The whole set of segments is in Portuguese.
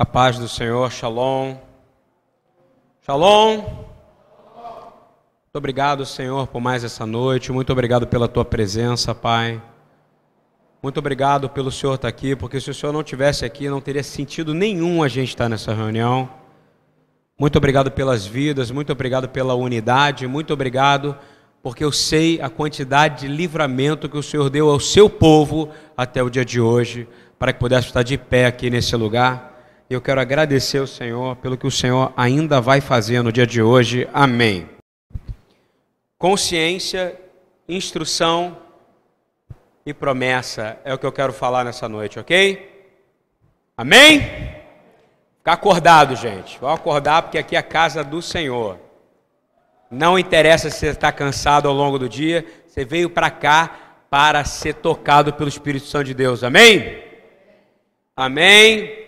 A paz do Senhor, shalom. Shalom. Muito obrigado, Senhor, por mais essa noite. Muito obrigado pela tua presença, Pai. Muito obrigado pelo Senhor estar aqui, porque se o Senhor não estivesse aqui, não teria sentido nenhum a gente estar nessa reunião. Muito obrigado pelas vidas, muito obrigado pela unidade, muito obrigado porque eu sei a quantidade de livramento que o Senhor deu ao seu povo até o dia de hoje, para que pudesse estar de pé aqui nesse lugar. Eu quero agradecer ao Senhor pelo que o Senhor ainda vai fazer no dia de hoje. Amém. Consciência, instrução e promessa é o que eu quero falar nessa noite, ok? Amém? Ficar acordado, gente. Vamos acordar porque aqui é a casa do Senhor. Não interessa se você está cansado ao longo do dia, você veio para cá para ser tocado pelo Espírito Santo de Deus. Amém? Amém.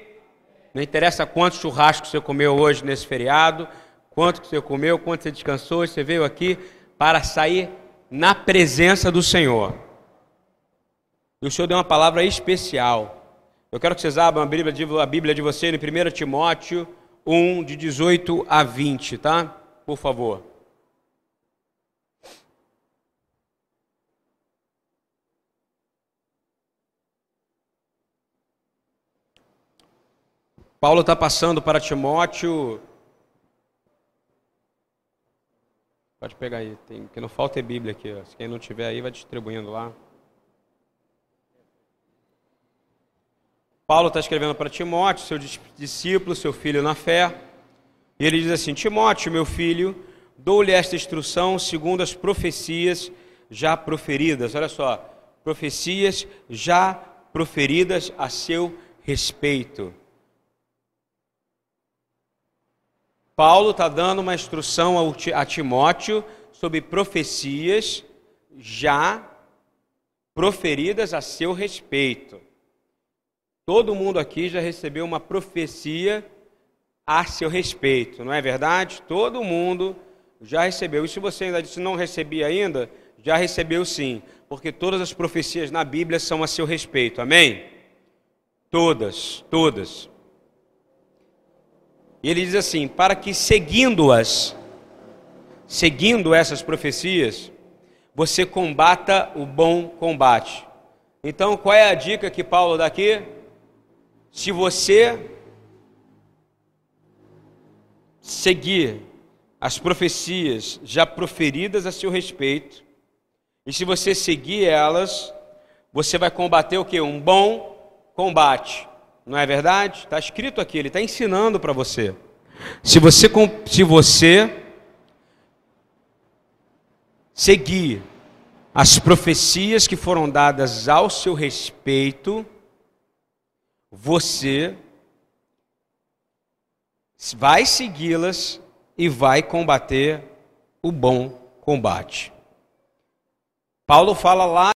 Não interessa quantos churrascos você comeu hoje nesse feriado, quanto você comeu, quanto você descansou, você veio aqui para sair na presença do Senhor. E o Senhor deu uma palavra especial. Eu quero que vocês abram a Bíblia de, a Bíblia de você em 1 Timóteo 1, de 18 a 20, tá? Por favor. Paulo está passando para Timóteo. Pode pegar aí, tem, que não falta é Bíblia aqui. Ó. Quem não tiver aí, vai distribuindo lá. Paulo está escrevendo para Timóteo, seu discípulo, seu filho na fé. E ele diz assim: Timóteo, meu filho, dou-lhe esta instrução segundo as profecias já proferidas. Olha só, profecias já proferidas a seu respeito. Paulo está dando uma instrução a Timóteo sobre profecias já proferidas a seu respeito. Todo mundo aqui já recebeu uma profecia a seu respeito, não é verdade? Todo mundo já recebeu. E se você ainda disse não recebi ainda, já recebeu sim, porque todas as profecias na Bíblia são a seu respeito. Amém? Todas, todas. E ele diz assim: para que seguindo-as, seguindo essas profecias, você combata o bom combate. Então, qual é a dica que Paulo dá aqui? Se você seguir as profecias já proferidas a seu respeito, e se você seguir elas, você vai combater o que? Um bom combate. Não é verdade? Está escrito aqui, ele está ensinando para você. Se você, se você seguir as profecias que foram dadas ao seu respeito, você vai segui-las e vai combater o bom combate. Paulo fala lá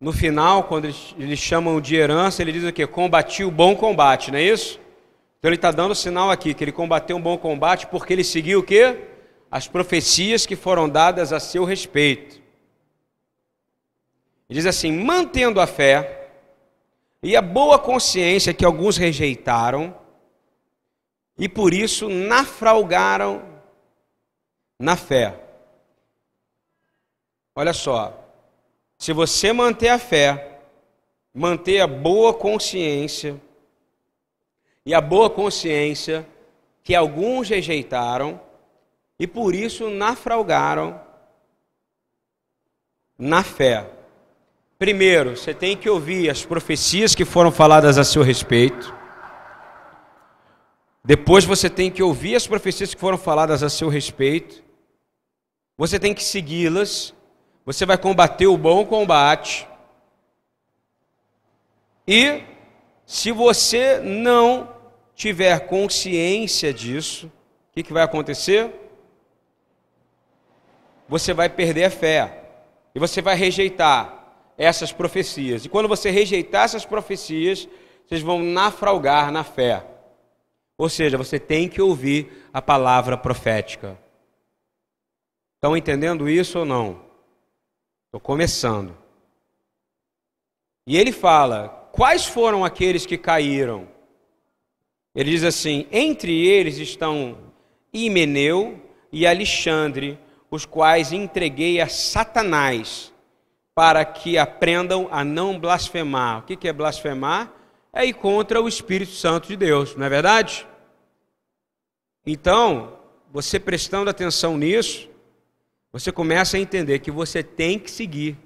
No final, quando eles, chamam de herança, ele diz o quê? Combati o bom combate, não é isso? Então ele está dando sinal aqui que ele combateu um bom combate porque ele seguiu o quê? As profecias que foram dadas a seu respeito. Ele diz assim: mantendo a fé e a boa consciência que alguns rejeitaram e por isso naufragaram na fé. Olha só, se você manter a fé, manter a boa consciência, e a boa consciência que alguns rejeitaram e por isso naufragaram na fé. Primeiro, você tem que ouvir as profecias que foram faladas a seu respeito. Depois você tem que ouvir as profecias que foram faladas a seu respeito. Você tem que segui-las você vai combater o bom combate. E se você não tiver consciência disso, o que, que vai acontecer? Você vai perder a fé. E você vai rejeitar essas profecias. E quando você rejeitar essas profecias, vocês vão naufragar na fé. Ou seja, você tem que ouvir a palavra profética. Estão entendendo isso ou não? Estou começando. E ele fala quais foram aqueles que caíram? Ele diz assim: entre eles estão Himeneu e Alexandre, os quais entreguei a Satanás, para que aprendam a não blasfemar. O que é blasfemar? É ir contra o Espírito Santo de Deus, não é verdade? Então, você prestando atenção nisso, você começa a entender que você tem que seguir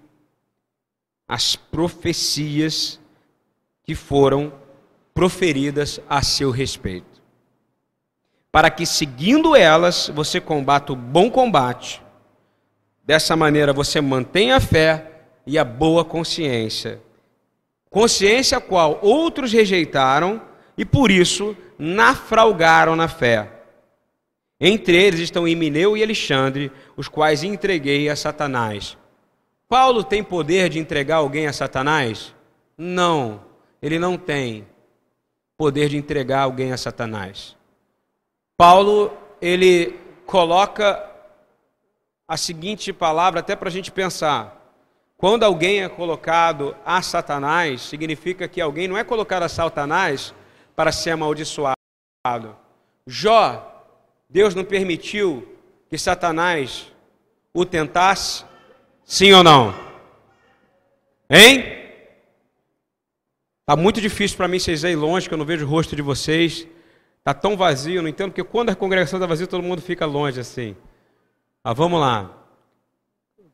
as profecias que foram proferidas a seu respeito. Para que, seguindo elas, você combata o bom combate. Dessa maneira, você mantém a fé e a boa consciência. Consciência a qual outros rejeitaram e, por isso, naufragaram na fé. Entre eles estão Emineu e Alexandre, os quais entreguei a Satanás. Paulo tem poder de entregar alguém a Satanás? Não, ele não tem poder de entregar alguém a Satanás. Paulo, ele coloca a seguinte palavra até para a gente pensar. Quando alguém é colocado a Satanás, significa que alguém não é colocado a Satanás para ser amaldiçoado. Jó Deus não permitiu que Satanás o tentasse? Sim ou não? Hein? Está muito difícil para mim vocês aí longe, que eu não vejo o rosto de vocês. Está tão vazio, não entendo, porque quando a congregação está vazia, todo mundo fica longe assim. Ah, vamos lá.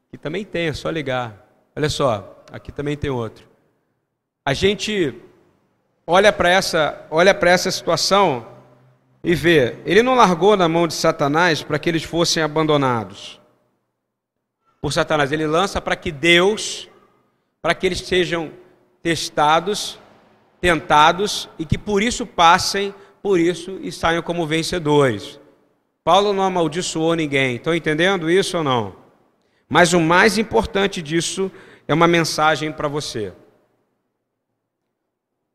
Aqui também tem, é só ligar. Olha só, aqui também tem outro. A gente olha para essa, olha para essa situação e vê, ele não largou na mão de Satanás para que eles fossem abandonados. Por Satanás, ele lança para que Deus, para que eles sejam testados, tentados e que por isso passem por isso e saiam como vencedores. Paulo não amaldiçoou ninguém. Estão entendendo isso ou não? Mas o mais importante disso é uma mensagem para você.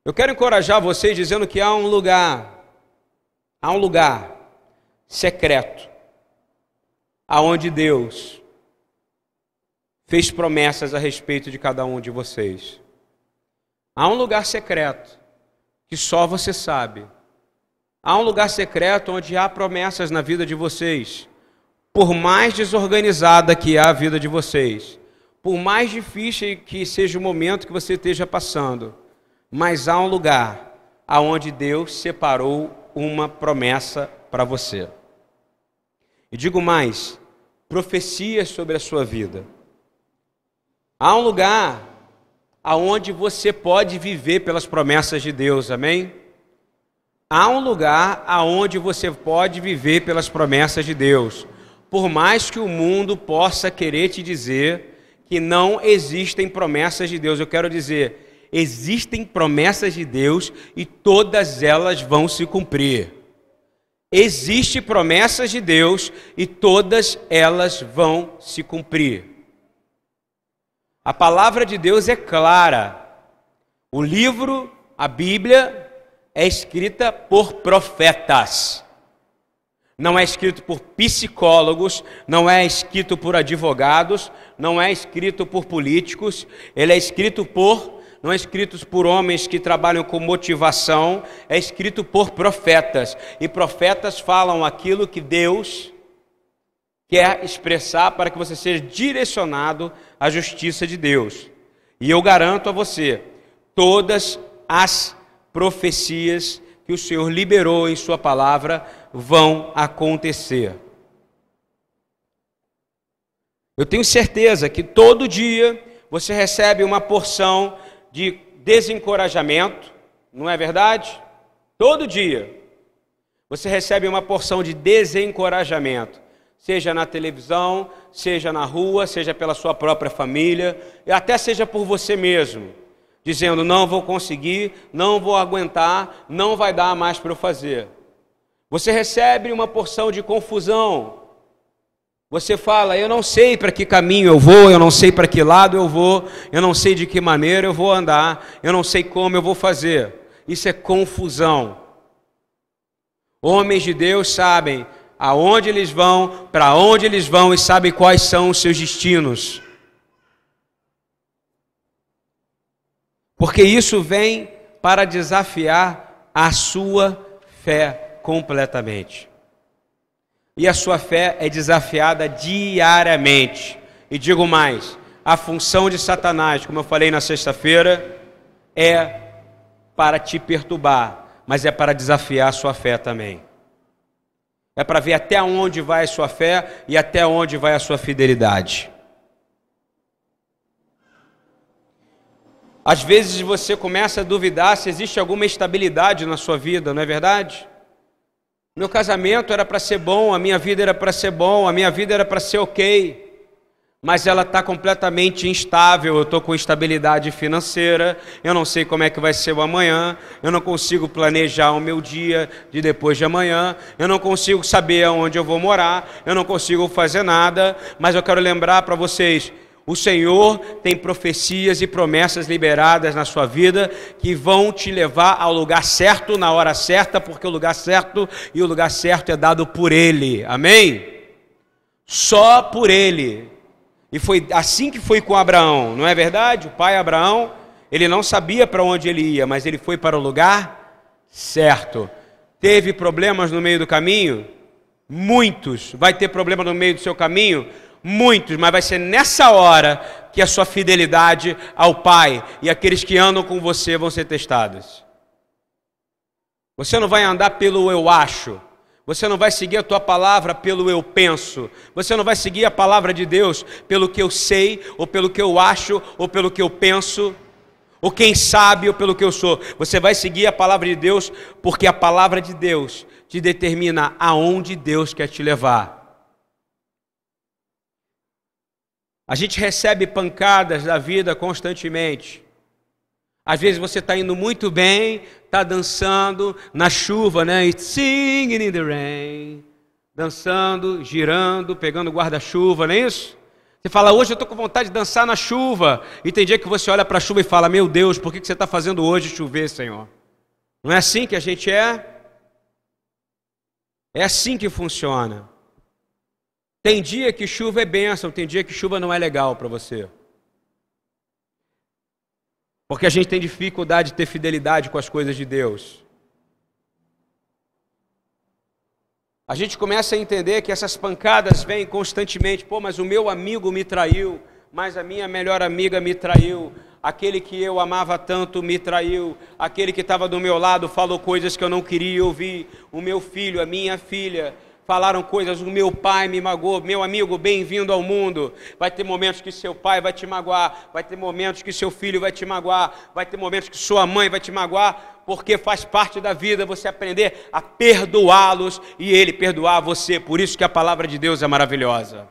Eu quero encorajar vocês dizendo que há um lugar Há um lugar secreto aonde Deus fez promessas a respeito de cada um de vocês. Há um lugar secreto que só você sabe. Há um lugar secreto onde há promessas na vida de vocês. Por mais desorganizada que é a vida de vocês, por mais difícil que seja o momento que você esteja passando, mas há um lugar aonde Deus separou uma promessa para você. E digo mais: profecias sobre a sua vida. Há um lugar aonde você pode viver pelas promessas de Deus, amém? Há um lugar aonde você pode viver pelas promessas de Deus. Por mais que o mundo possa querer te dizer que não existem promessas de Deus, eu quero dizer, existem promessas de Deus e todas elas vão se cumprir. Existem promessas de Deus e todas elas vão se cumprir. A palavra de Deus é clara. O livro, a Bíblia, é escrita por profetas. Não é escrito por psicólogos, não é escrito por advogados, não é escrito por políticos, ele é escrito por não é escrito por homens que trabalham com motivação, é escrito por profetas. E profetas falam aquilo que Deus quer expressar para que você seja direcionado à justiça de Deus. E eu garanto a você, todas as profecias que o Senhor liberou em Sua palavra vão acontecer. Eu tenho certeza que todo dia você recebe uma porção de desencorajamento, não é verdade? Todo dia você recebe uma porção de desencorajamento, seja na televisão, seja na rua, seja pela sua própria família, e até seja por você mesmo, dizendo: não vou conseguir, não vou aguentar, não vai dar mais para eu fazer. Você recebe uma porção de confusão, você fala, eu não sei para que caminho eu vou, eu não sei para que lado eu vou, eu não sei de que maneira eu vou andar, eu não sei como eu vou fazer. Isso é confusão. Homens de Deus sabem aonde eles vão, para onde eles vão e sabem quais são os seus destinos. Porque isso vem para desafiar a sua fé completamente. E a sua fé é desafiada diariamente. E digo mais: a função de Satanás, como eu falei na sexta-feira, é para te perturbar, mas é para desafiar a sua fé também. É para ver até onde vai a sua fé e até onde vai a sua fidelidade. Às vezes você começa a duvidar se existe alguma estabilidade na sua vida, não é verdade? Meu casamento era para ser bom, a minha vida era para ser bom, a minha vida era para ser ok mas ela está completamente instável. Eu estou com instabilidade financeira, eu não sei como é que vai ser o amanhã, eu não consigo planejar o meu dia de depois de amanhã, eu não consigo saber aonde eu vou morar, eu não consigo fazer nada, mas eu quero lembrar para vocês. O Senhor tem profecias e promessas liberadas na sua vida que vão te levar ao lugar certo na hora certa, porque o lugar certo e o lugar certo é dado por Ele. Amém? Só por Ele. E foi assim que foi com Abraão, não é verdade? O pai Abraão, ele não sabia para onde ele ia, mas ele foi para o lugar certo. Teve problemas no meio do caminho? Muitos. Vai ter problema no meio do seu caminho? Muitos, mas vai ser nessa hora que a sua fidelidade ao Pai e aqueles que andam com você vão ser testados. Você não vai andar pelo eu acho, você não vai seguir a tua palavra pelo eu penso. Você não vai seguir a palavra de Deus pelo que eu sei, ou pelo que eu acho, ou pelo que eu penso, ou quem sabe, ou pelo que eu sou. Você vai seguir a palavra de Deus porque a palavra de Deus te determina aonde Deus quer te levar. A gente recebe pancadas da vida constantemente. Às vezes você está indo muito bem, está dançando na chuva, né? It's singing in the rain. Dançando, girando, pegando guarda-chuva, não é isso? Você fala, hoje eu estou com vontade de dançar na chuva. E tem dia que você olha para a chuva e fala, meu Deus, por que você está fazendo hoje chover, Senhor? Não é assim que a gente é? É assim que funciona. Tem dia que chuva é bênção, tem dia que chuva não é legal para você. Porque a gente tem dificuldade de ter fidelidade com as coisas de Deus. A gente começa a entender que essas pancadas vêm constantemente. Pô, mas o meu amigo me traiu, mas a minha melhor amiga me traiu, aquele que eu amava tanto me traiu, aquele que estava do meu lado falou coisas que eu não queria ouvir, o meu filho, a minha filha falaram coisas, o meu pai me magoou, meu amigo, bem-vindo ao mundo. Vai ter momentos que seu pai vai te magoar, vai ter momentos que seu filho vai te magoar, vai ter momentos que sua mãe vai te magoar, porque faz parte da vida você aprender a perdoá-los e ele perdoar você. Por isso que a palavra de Deus é maravilhosa.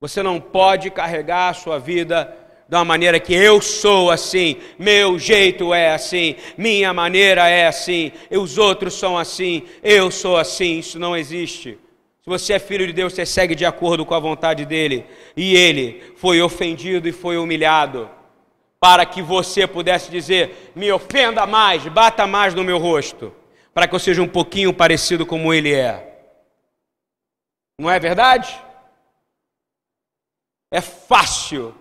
Você não pode carregar a sua vida de uma maneira que eu sou assim, meu jeito é assim, minha maneira é assim, os outros são assim, eu sou assim, isso não existe. Se você é filho de Deus, você segue de acordo com a vontade dele. E ele foi ofendido e foi humilhado, para que você pudesse dizer: me ofenda mais, bata mais no meu rosto, para que eu seja um pouquinho parecido como ele é. Não é verdade? É fácil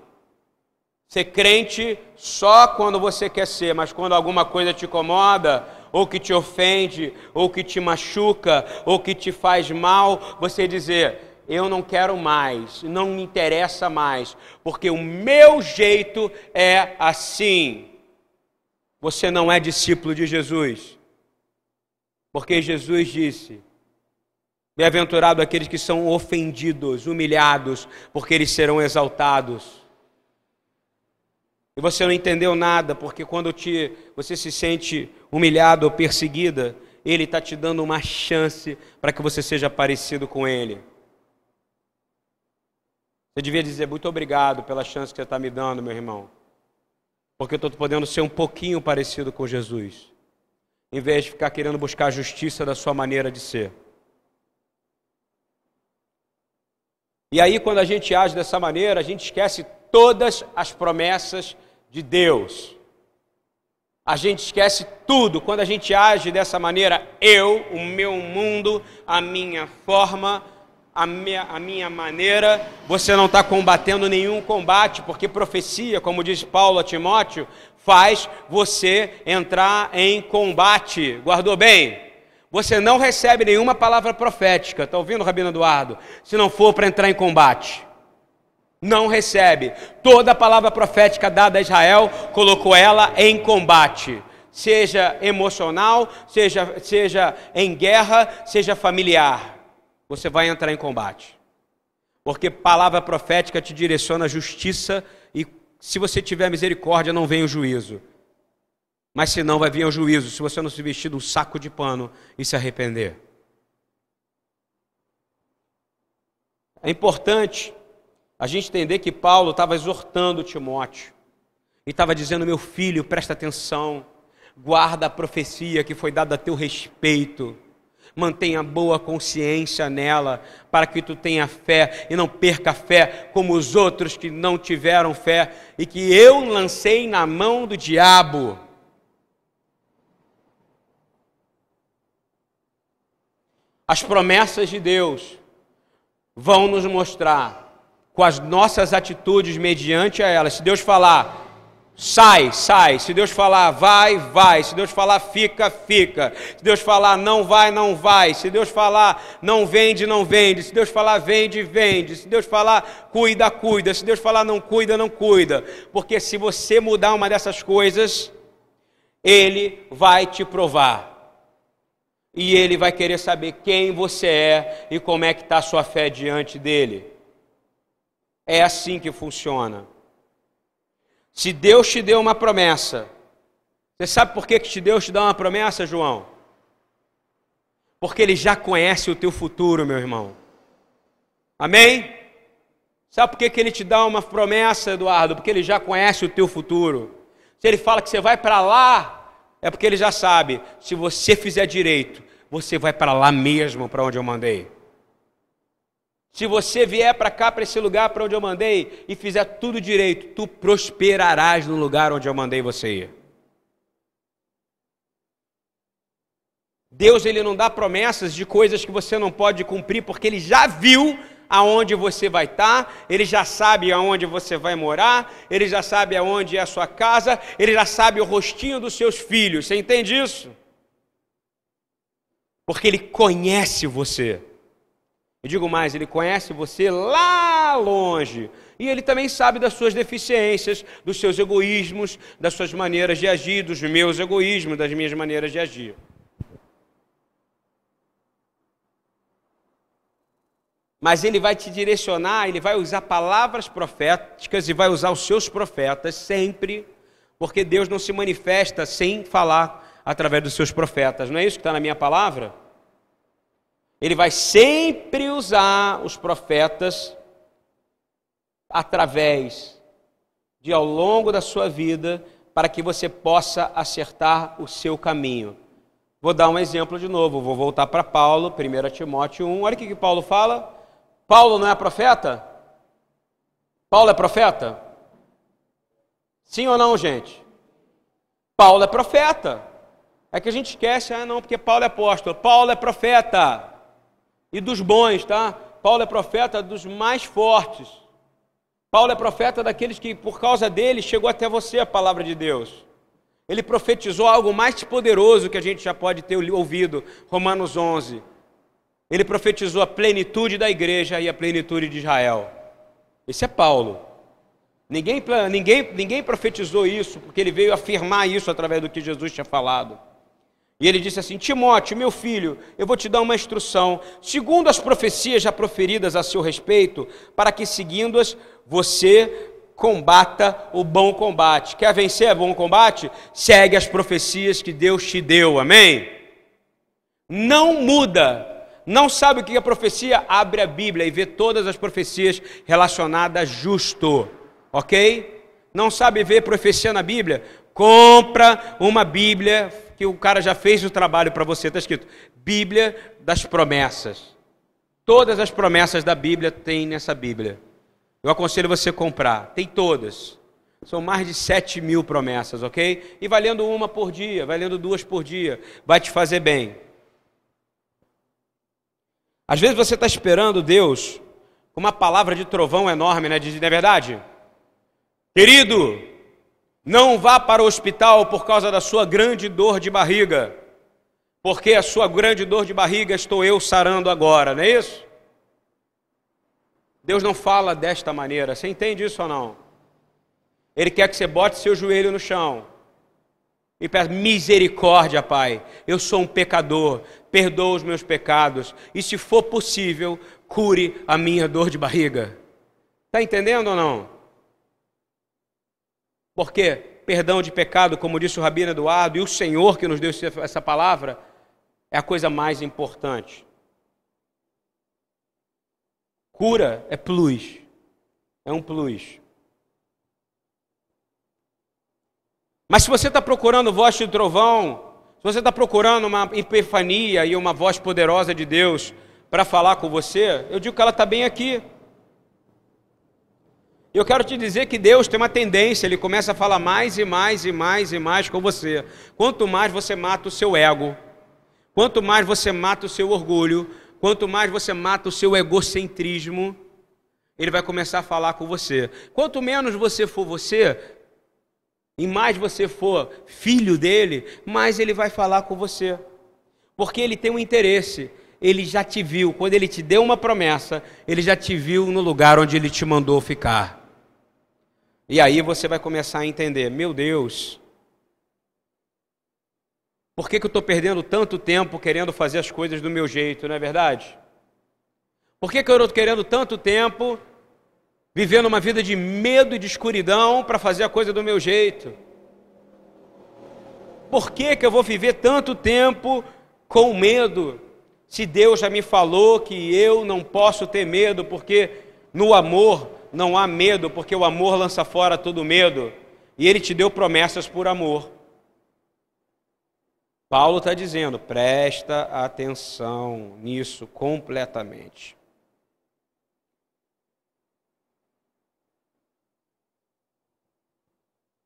Ser crente só quando você quer ser, mas quando alguma coisa te incomoda, ou que te ofende, ou que te machuca, ou que te faz mal, você dizer: Eu não quero mais, não me interessa mais, porque o meu jeito é assim. Você não é discípulo de Jesus, porque Jesus disse: Bem-aventurado aqueles que são ofendidos, humilhados, porque eles serão exaltados. E você não entendeu nada, porque quando te, você se sente humilhado ou perseguida, Ele está te dando uma chance para que você seja parecido com Ele. Você devia dizer muito obrigado pela chance que você está me dando, meu irmão. Porque eu estou podendo ser um pouquinho parecido com Jesus. Em vez de ficar querendo buscar a justiça da sua maneira de ser. E aí, quando a gente age dessa maneira, a gente esquece todas as promessas de Deus. A gente esquece tudo quando a gente age dessa maneira. Eu, o meu mundo, a minha forma, a minha, a minha maneira, você não está combatendo nenhum combate, porque profecia, como diz Paulo a Timóteo, faz você entrar em combate. Guardou bem? Você não recebe nenhuma palavra profética, está ouvindo, Rabino Eduardo? Se não for para entrar em combate. Não recebe. Toda palavra profética dada a Israel colocou ela em combate seja emocional, seja, seja em guerra, seja familiar. Você vai entrar em combate. Porque palavra profética te direciona a justiça e se você tiver misericórdia, não vem o juízo. Mas se não, vai vir o juízo, se você não se vestir de um saco de pano e se arrepender. É importante a gente entender que Paulo estava exortando Timóteo. E estava dizendo, meu filho, presta atenção guarda a profecia que foi dada a teu respeito. Mantenha boa consciência nela, para que tu tenha fé e não perca fé como os outros que não tiveram fé e que eu lancei na mão do diabo. As promessas de Deus vão nos mostrar com as nossas atitudes mediante a elas. Se Deus falar, Sai, sai. Se Deus falar vai, vai. Se Deus falar fica, fica. Se Deus falar não vai, não vai. Se Deus falar não vende, não vende. Se Deus falar vende, vende. Se Deus falar cuida, cuida. Se Deus falar não cuida, não cuida. Porque se você mudar uma dessas coisas, Ele vai te provar. E Ele vai querer saber quem você é e como é que está a sua fé diante dEle. É assim que funciona. Se Deus te deu uma promessa, você sabe por que, que Deus te dá uma promessa, João? Porque Ele já conhece o teu futuro, meu irmão. Amém? Sabe por que, que Ele te dá uma promessa, Eduardo? Porque Ele já conhece o teu futuro. Se Ele fala que você vai para lá, é porque Ele já sabe. Se você fizer direito, você vai para lá mesmo, para onde eu mandei. Se você vier para cá, para esse lugar para onde eu mandei, e fizer tudo direito, tu prosperarás no lugar onde eu mandei você ir. Deus ele não dá promessas de coisas que você não pode cumprir, porque ele já viu aonde você vai estar, ele já sabe aonde você vai morar, ele já sabe aonde é a sua casa, ele já sabe o rostinho dos seus filhos. Você entende isso? Porque ele conhece você. E digo mais, ele conhece você lá longe. E ele também sabe das suas deficiências, dos seus egoísmos, das suas maneiras de agir, dos meus egoísmos, das minhas maneiras de agir. Mas ele vai te direcionar, ele vai usar palavras proféticas e vai usar os seus profetas sempre, porque Deus não se manifesta sem falar através dos seus profetas. Não é isso que está na minha palavra? Ele vai sempre usar os profetas através de ao longo da sua vida para que você possa acertar o seu caminho. Vou dar um exemplo de novo, vou voltar para Paulo, 1 Timóteo 1. Olha o que, que Paulo fala. Paulo não é profeta? Paulo é profeta? Sim ou não, gente? Paulo é profeta. É que a gente esquece, ah, não, porque Paulo é apóstolo. Paulo é profeta e dos bons, tá? Paulo é profeta dos mais fortes. Paulo é profeta daqueles que, por causa dele, chegou até você a palavra de Deus. Ele profetizou algo mais poderoso que a gente já pode ter ouvido, Romanos 11. Ele profetizou a plenitude da igreja e a plenitude de Israel. Esse é Paulo. Ninguém, ninguém, ninguém profetizou isso, porque ele veio afirmar isso através do que Jesus tinha falado. E ele disse assim: Timóteo, meu filho, eu vou te dar uma instrução, segundo as profecias já proferidas a seu respeito, para que, seguindo-as, você combata o bom combate. Quer vencer o bom combate? Segue as profecias que Deus te deu, amém? Não muda. Não sabe o que é profecia? Abre a Bíblia e vê todas as profecias relacionadas a justo, ok? Não sabe ver profecia na Bíblia? Compra uma Bíblia que o cara já fez o trabalho para você. Está escrito Bíblia das promessas. Todas as promessas da Bíblia tem nessa Bíblia. Eu aconselho você a comprar. Tem todas. São mais de 7 mil promessas, ok? E vai lendo uma por dia, vai lendo duas por dia. Vai te fazer bem. Às vezes você está esperando Deus com uma palavra de trovão enorme, né? Diz, não é verdade? Querido, não vá para o hospital por causa da sua grande dor de barriga, porque a sua grande dor de barriga estou eu sarando agora, não é isso? Deus não fala desta maneira, você entende isso ou não? Ele quer que você bote seu joelho no chão e peça misericórdia, Pai. Eu sou um pecador, perdoa os meus pecados e, se for possível, cure a minha dor de barriga. Está entendendo ou não? Porque perdão de pecado, como disse o Rabino Eduardo, e o Senhor que nos deu essa palavra, é a coisa mais importante. Cura é plus, é um plus. Mas se você está procurando voz de trovão, se você está procurando uma epifania e uma voz poderosa de Deus para falar com você, eu digo que ela está bem aqui. Eu quero te dizer que Deus tem uma tendência, Ele começa a falar mais e mais e mais e mais com você. Quanto mais você mata o seu ego, quanto mais você mata o seu orgulho, quanto mais você mata o seu egocentrismo, Ele vai começar a falar com você. Quanto menos você for você, e mais você for filho dele, mais ele vai falar com você. Porque ele tem um interesse. Ele já te viu. Quando ele te deu uma promessa, ele já te viu no lugar onde ele te mandou ficar. E aí você vai começar a entender: meu Deus, por que, que eu estou perdendo tanto tempo querendo fazer as coisas do meu jeito, não é verdade? Por que, que eu estou querendo tanto tempo vivendo uma vida de medo e de escuridão para fazer a coisa do meu jeito? Por que, que eu vou viver tanto tempo com medo? Se Deus já me falou que eu não posso ter medo, porque no amor não há medo, porque o amor lança fora todo medo, e Ele te deu promessas por amor. Paulo está dizendo, presta atenção nisso completamente.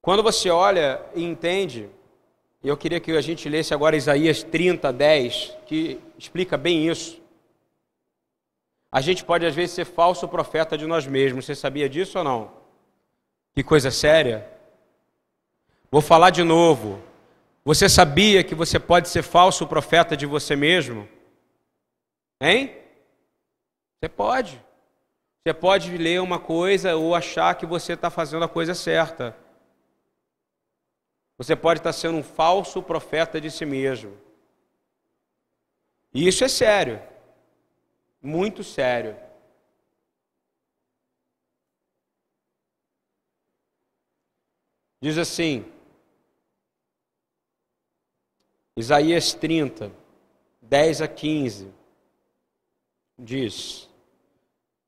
Quando você olha e entende, eu queria que a gente lesse agora Isaías 30, 10, que explica bem isso. A gente pode às vezes ser falso profeta de nós mesmos. Você sabia disso ou não? Que coisa séria. Vou falar de novo. Você sabia que você pode ser falso profeta de você mesmo? Hein? Você pode. Você pode ler uma coisa ou achar que você está fazendo a coisa certa. Você pode estar sendo um falso profeta de si mesmo. E isso é sério. Muito sério. Diz assim, Isaías 30, 10 a 15, diz: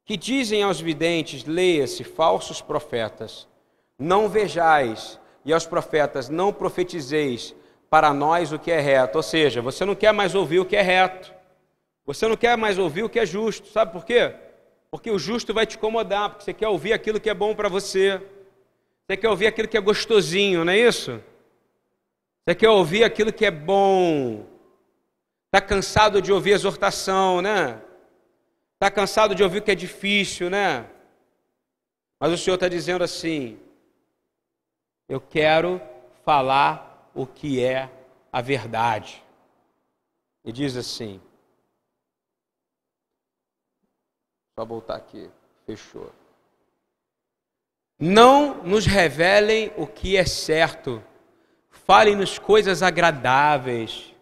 Que dizem aos videntes, leia-se, falsos profetas, não vejais e aos profetas: Não profetizeis para nós o que é reto. Ou seja, você não quer mais ouvir o que é reto. Você não quer mais ouvir o que é justo. Sabe por quê? Porque o justo vai te incomodar, porque você quer ouvir aquilo que é bom para você. Você quer ouvir aquilo que é gostosinho, não é isso? Você quer ouvir aquilo que é bom. Está cansado de ouvir exortação, né? Está cansado de ouvir o que é difícil, né? Mas o Senhor está dizendo assim: eu quero falar o que é a verdade. E diz assim: Só voltar aqui, fechou. Não nos revelem o que é certo, falem-nos coisas agradáveis,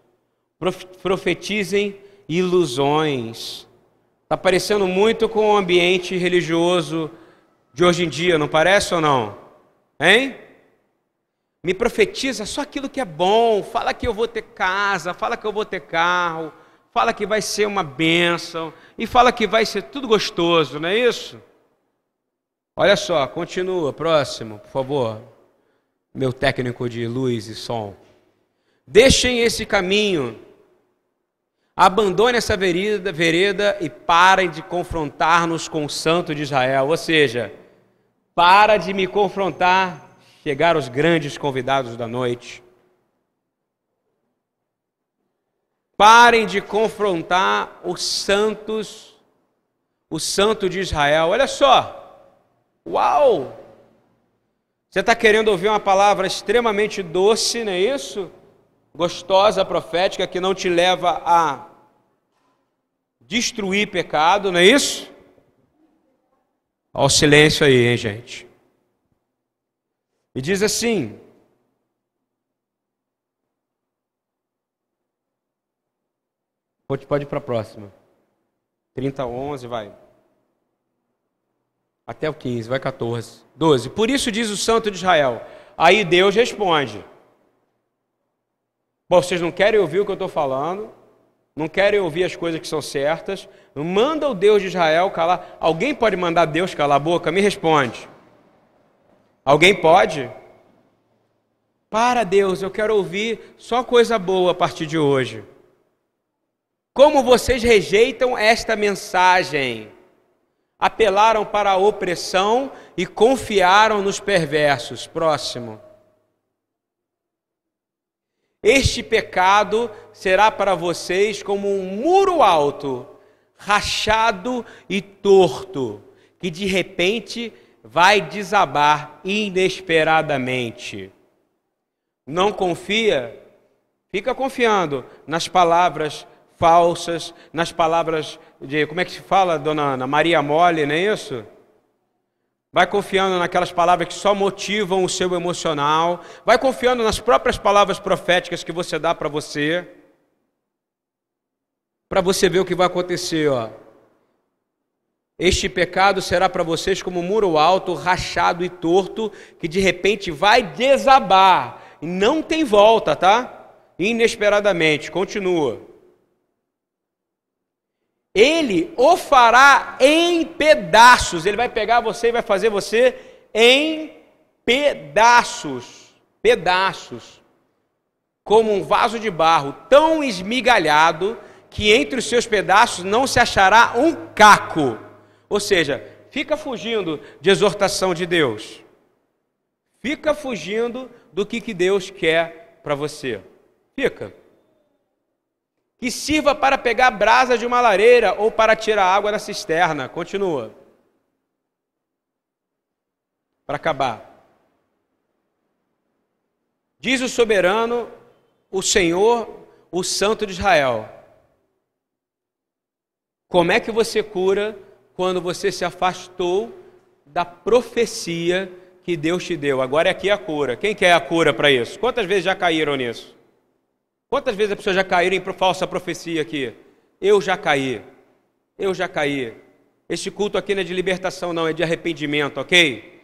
profetizem ilusões. Está parecendo muito com o ambiente religioso de hoje em dia, não parece ou não? Hein? me profetiza só aquilo que é bom, fala que eu vou ter casa, fala que eu vou ter carro, fala que vai ser uma bênção, e fala que vai ser tudo gostoso, não é isso? Olha só, continua, próximo, por favor, meu técnico de luz e som. Deixem esse caminho, abandone essa vereda, vereda e parem de confrontar-nos com o Santo de Israel, ou seja, para de me confrontar chegaram os grandes convidados da noite. Parem de confrontar os santos, o santo de Israel. Olha só, uau! Você está querendo ouvir uma palavra extremamente doce, não é isso? Gostosa, profética, que não te leva a destruir pecado, não é isso? Olha o silêncio aí, hein, gente. E diz assim: Pode, pode ir para a próxima. 30, 11, vai. Até o 15, vai 14. 12. Por isso diz o santo de Israel. Aí Deus responde. Bom, vocês não querem ouvir o que eu estou falando, não querem ouvir as coisas que são certas, manda o Deus de Israel calar. Alguém pode mandar Deus calar a boca? Me responde. Alguém pode? Para Deus, eu quero ouvir só coisa boa a partir de hoje. Como vocês rejeitam esta mensagem? Apelaram para a opressão e confiaram nos perversos. Próximo. Este pecado será para vocês como um muro alto, rachado e torto, que de repente vai desabar inesperadamente. Não confia? Fica confiando nas palavras falsas, nas palavras de, como é que se fala, dona Ana? Maria Mole, não é isso? Vai confiando naquelas palavras que só motivam o seu emocional. Vai confiando nas próprias palavras proféticas que você dá para você. Para você ver o que vai acontecer, ó. Este pecado será para vocês como um muro alto, rachado e torto, que de repente vai desabar. Não tem volta, tá? Inesperadamente. Continua ele o fará em pedaços. Ele vai pegar você e vai fazer você em pedaços. Pedaços. Como um vaso de barro tão esmigalhado que entre os seus pedaços não se achará um caco. Ou seja, fica fugindo de exortação de Deus. Fica fugindo do que, que Deus quer para você. Fica que sirva para pegar brasa de uma lareira ou para tirar água da cisterna. Continua. Para acabar. Diz o soberano, o Senhor, o Santo de Israel. Como é que você cura quando você se afastou da profecia que Deus te deu? Agora é aqui a cura. Quem quer a cura para isso? Quantas vezes já caíram nisso? Quantas vezes as pessoas já caíram em falsa profecia aqui? Eu já caí. Eu já caí. Este culto aqui não é de libertação, não, é de arrependimento, ok?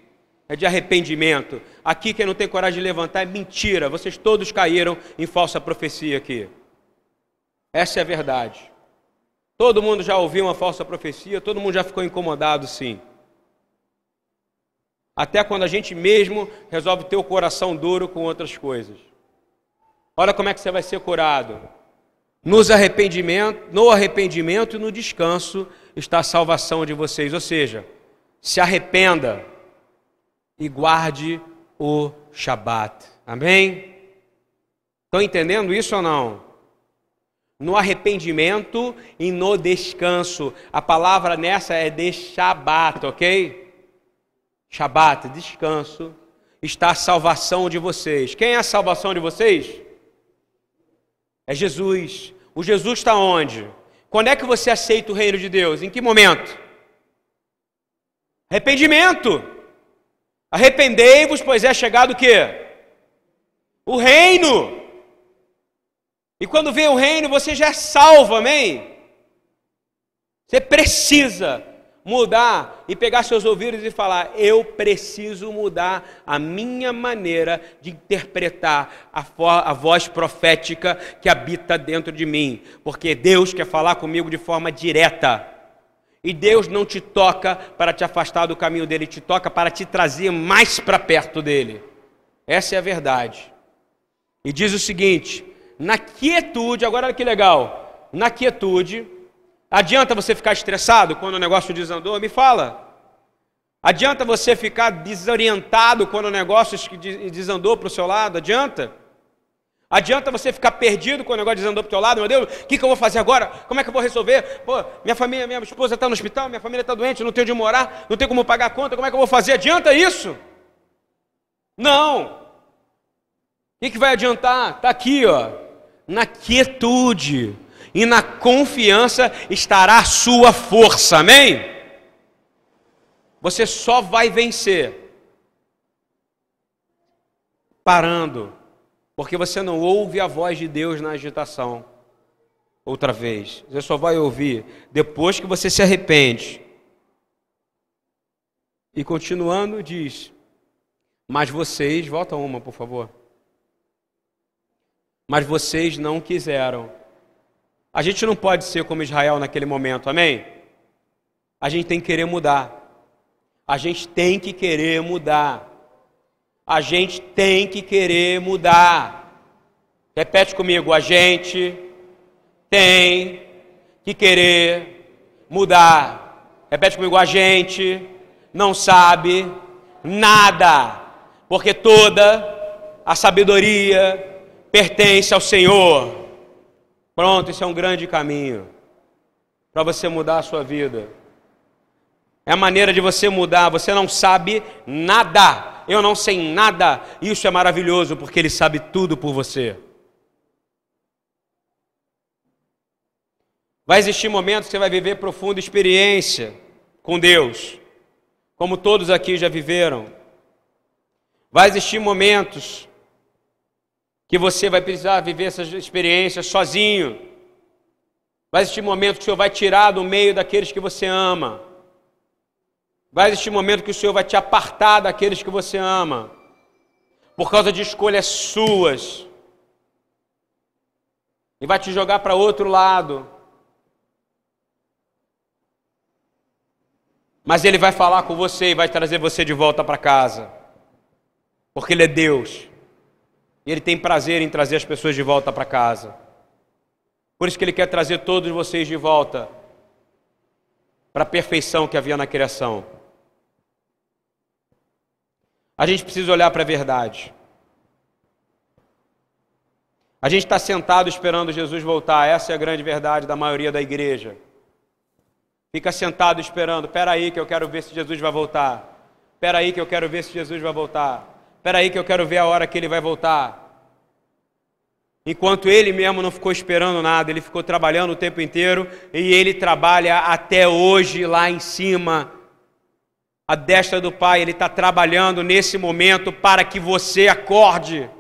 É de arrependimento. Aqui quem não tem coragem de levantar é mentira. Vocês todos caíram em falsa profecia aqui. Essa é a verdade. Todo mundo já ouviu uma falsa profecia, todo mundo já ficou incomodado, sim. Até quando a gente mesmo resolve ter o coração duro com outras coisas. Olha como é que você vai ser curado. Nos arrependimento, no arrependimento e no descanso está a salvação de vocês. Ou seja, se arrependa e guarde o Shabat. Amém? Estão entendendo isso ou não? No arrependimento e no descanso. A palavra nessa é de Shabat, ok? Shabat, descanso. Está a salvação de vocês. Quem é a salvação de vocês? É Jesus. O Jesus está onde? Quando é que você aceita o reino de Deus? Em que momento? Arrependimento. Arrependei-vos, pois é chegado o quê? O reino. E quando vem o reino, você já é salvo, amém? Você precisa mudar e pegar seus ouvidos e falar: eu preciso mudar a minha maneira de interpretar a, a, voz profética que habita dentro de mim, porque Deus quer falar comigo de forma direta. E Deus não te toca para te afastar do caminho dele, te toca para te trazer mais para perto dele. Essa é a verdade. E diz o seguinte: na quietude, agora olha que legal, na quietude, Adianta você ficar estressado quando o negócio desandou? Me fala. Adianta você ficar desorientado quando o negócio desandou para o seu lado? Adianta? Adianta você ficar perdido com o negócio dizendo para o teu lado, meu Deus, o que, que eu vou fazer agora? Como é que eu vou resolver? Pô, minha família, minha esposa está no hospital, minha família está doente, não tenho onde morar, não tenho como pagar a conta, como é que eu vou fazer? Adianta isso? Não. O que, que vai adiantar? Está aqui, ó. Na quietude e na confiança estará a sua força, amém? Você só vai vencer parando porque você não ouve a voz de Deus na agitação. Outra vez, você só vai ouvir depois que você se arrepende. E continuando, diz: Mas vocês, volta uma, por favor. Mas vocês não quiseram. A gente não pode ser como Israel naquele momento, amém? A gente tem que querer mudar. A gente tem que querer mudar. A gente tem que querer mudar. Repete comigo: a gente tem que querer mudar. Repete comigo: a gente não sabe nada, porque toda a sabedoria pertence ao Senhor. Pronto, esse é um grande caminho para você mudar a sua vida. É a maneira de você mudar. Você não sabe nada eu não sei nada. Isso é maravilhoso porque Ele sabe tudo por você. Vai existir momentos que você vai viver profunda experiência com Deus, como todos aqui já viveram. Vai existir momentos que você vai precisar viver essas experiências sozinho. Vai existir momentos que o Senhor vai tirar do meio daqueles que você ama. Vai existir momento que o Senhor vai te apartar daqueles que você ama, por causa de escolhas suas, e vai te jogar para outro lado. Mas Ele vai falar com você e vai trazer você de volta para casa, porque Ele é Deus, e Ele tem prazer em trazer as pessoas de volta para casa. Por isso que Ele quer trazer todos vocês de volta para a perfeição que havia na criação. A gente precisa olhar para a verdade. A gente está sentado esperando Jesus voltar, essa é a grande verdade da maioria da igreja. Fica sentado esperando, espera aí que eu quero ver se Jesus vai voltar. Espera aí que eu quero ver se Jesus vai voltar. Espera aí que eu quero ver a hora que ele vai voltar. Enquanto ele mesmo não ficou esperando nada, ele ficou trabalhando o tempo inteiro e ele trabalha até hoje lá em cima a destra do Pai, Ele está trabalhando nesse momento para que você acorde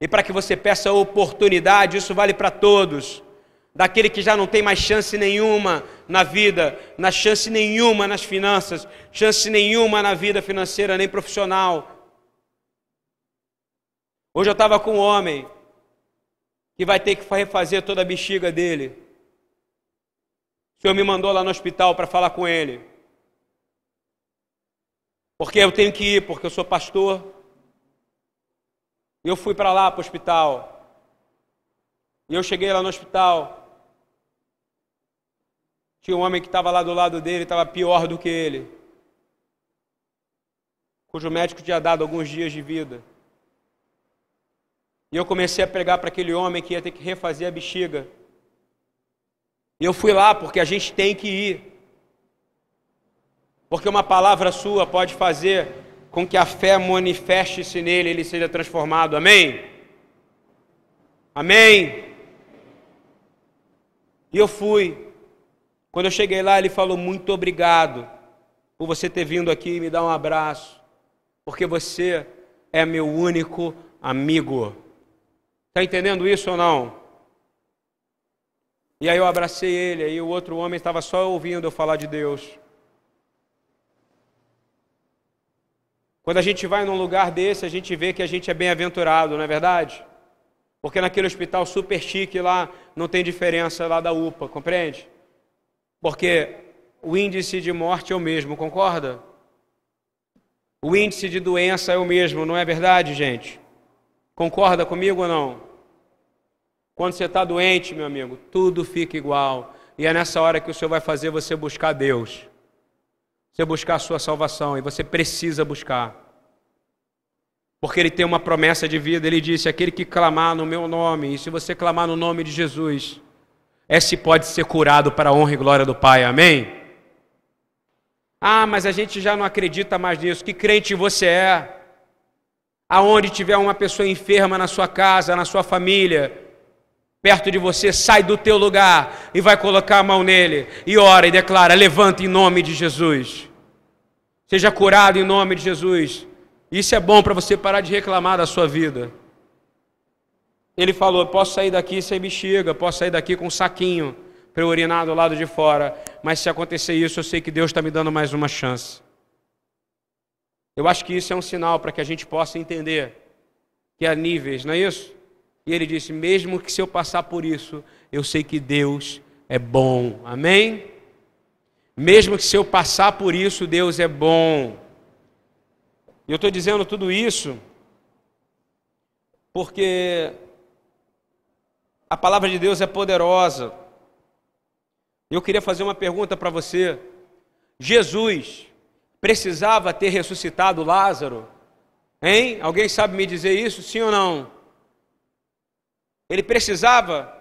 e para que você peça oportunidade. Isso vale para todos. Daquele que já não tem mais chance nenhuma na vida, na chance nenhuma nas finanças, chance nenhuma na vida financeira nem profissional. Hoje eu estava com um homem que vai ter que refazer toda a bexiga dele. O Senhor me mandou lá no hospital para falar com ele. Porque eu tenho que ir, porque eu sou pastor. E eu fui para lá, para o hospital. E eu cheguei lá no hospital. Tinha um homem que estava lá do lado dele, estava pior do que ele. Cujo médico tinha dado alguns dias de vida. E eu comecei a pregar para aquele homem que ia ter que refazer a bexiga. E eu fui lá porque a gente tem que ir. Porque uma palavra sua pode fazer com que a fé manifeste-se nele, ele seja transformado. Amém? Amém? E eu fui. Quando eu cheguei lá, ele falou: Muito obrigado por você ter vindo aqui e me dar um abraço, porque você é meu único amigo. Está entendendo isso ou não? E aí eu abracei ele, aí o outro homem estava só ouvindo eu falar de Deus. Quando a gente vai num lugar desse, a gente vê que a gente é bem-aventurado, não é verdade? Porque naquele hospital super chique lá não tem diferença lá da UPA, compreende? Porque o índice de morte é o mesmo, concorda? O índice de doença é o mesmo, não é verdade, gente? Concorda comigo ou não? Quando você está doente, meu amigo, tudo fica igual. E é nessa hora que o Senhor vai fazer você buscar Deus. Você buscar a sua salvação e você precisa buscar. Porque ele tem uma promessa de vida, ele disse: aquele que clamar no meu nome, e se você clamar no nome de Jesus, esse pode ser curado para a honra e glória do Pai, amém? Ah, mas a gente já não acredita mais nisso. Que crente você é? Aonde tiver uma pessoa enferma na sua casa, na sua família, perto de você, sai do teu lugar e vai colocar a mão nele e ora e declara: levanta em nome de Jesus. Seja curado em nome de Jesus. Isso é bom para você parar de reclamar da sua vida. Ele falou: posso sair daqui sem bexiga, posso sair daqui com um saquinho para eu urinar do lado de fora, mas se acontecer isso, eu sei que Deus está me dando mais uma chance. Eu acho que isso é um sinal para que a gente possa entender que há níveis, não é isso? E ele disse: mesmo que se eu passar por isso, eu sei que Deus é bom. Amém? Mesmo que se eu passar por isso, Deus é bom. E eu estou dizendo tudo isso porque a palavra de Deus é poderosa. Eu queria fazer uma pergunta para você. Jesus precisava ter ressuscitado Lázaro? Hein? Alguém sabe me dizer isso, sim ou não? Ele precisava?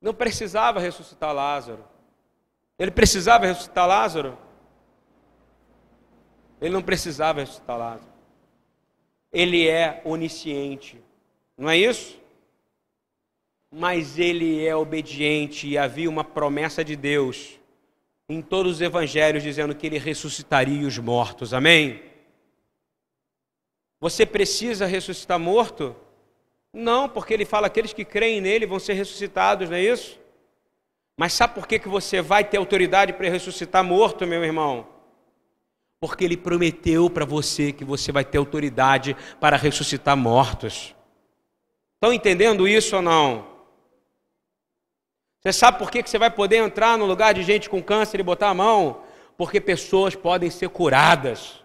Não precisava ressuscitar Lázaro. Ele precisava ressuscitar Lázaro? Ele não precisava ressuscitar Lázaro. Ele é onisciente. Não é isso? Mas ele é obediente e havia uma promessa de Deus em todos os evangelhos dizendo que ele ressuscitaria os mortos. Amém? Você precisa ressuscitar morto? Não, porque ele fala que aqueles que creem nele vão ser ressuscitados, não é isso? Mas sabe por que, que você vai ter autoridade para ressuscitar morto, meu irmão? Porque ele prometeu para você que você vai ter autoridade para ressuscitar mortos. Estão entendendo isso ou não? Você sabe por que você vai poder entrar no lugar de gente com câncer e botar a mão? Porque pessoas podem ser curadas.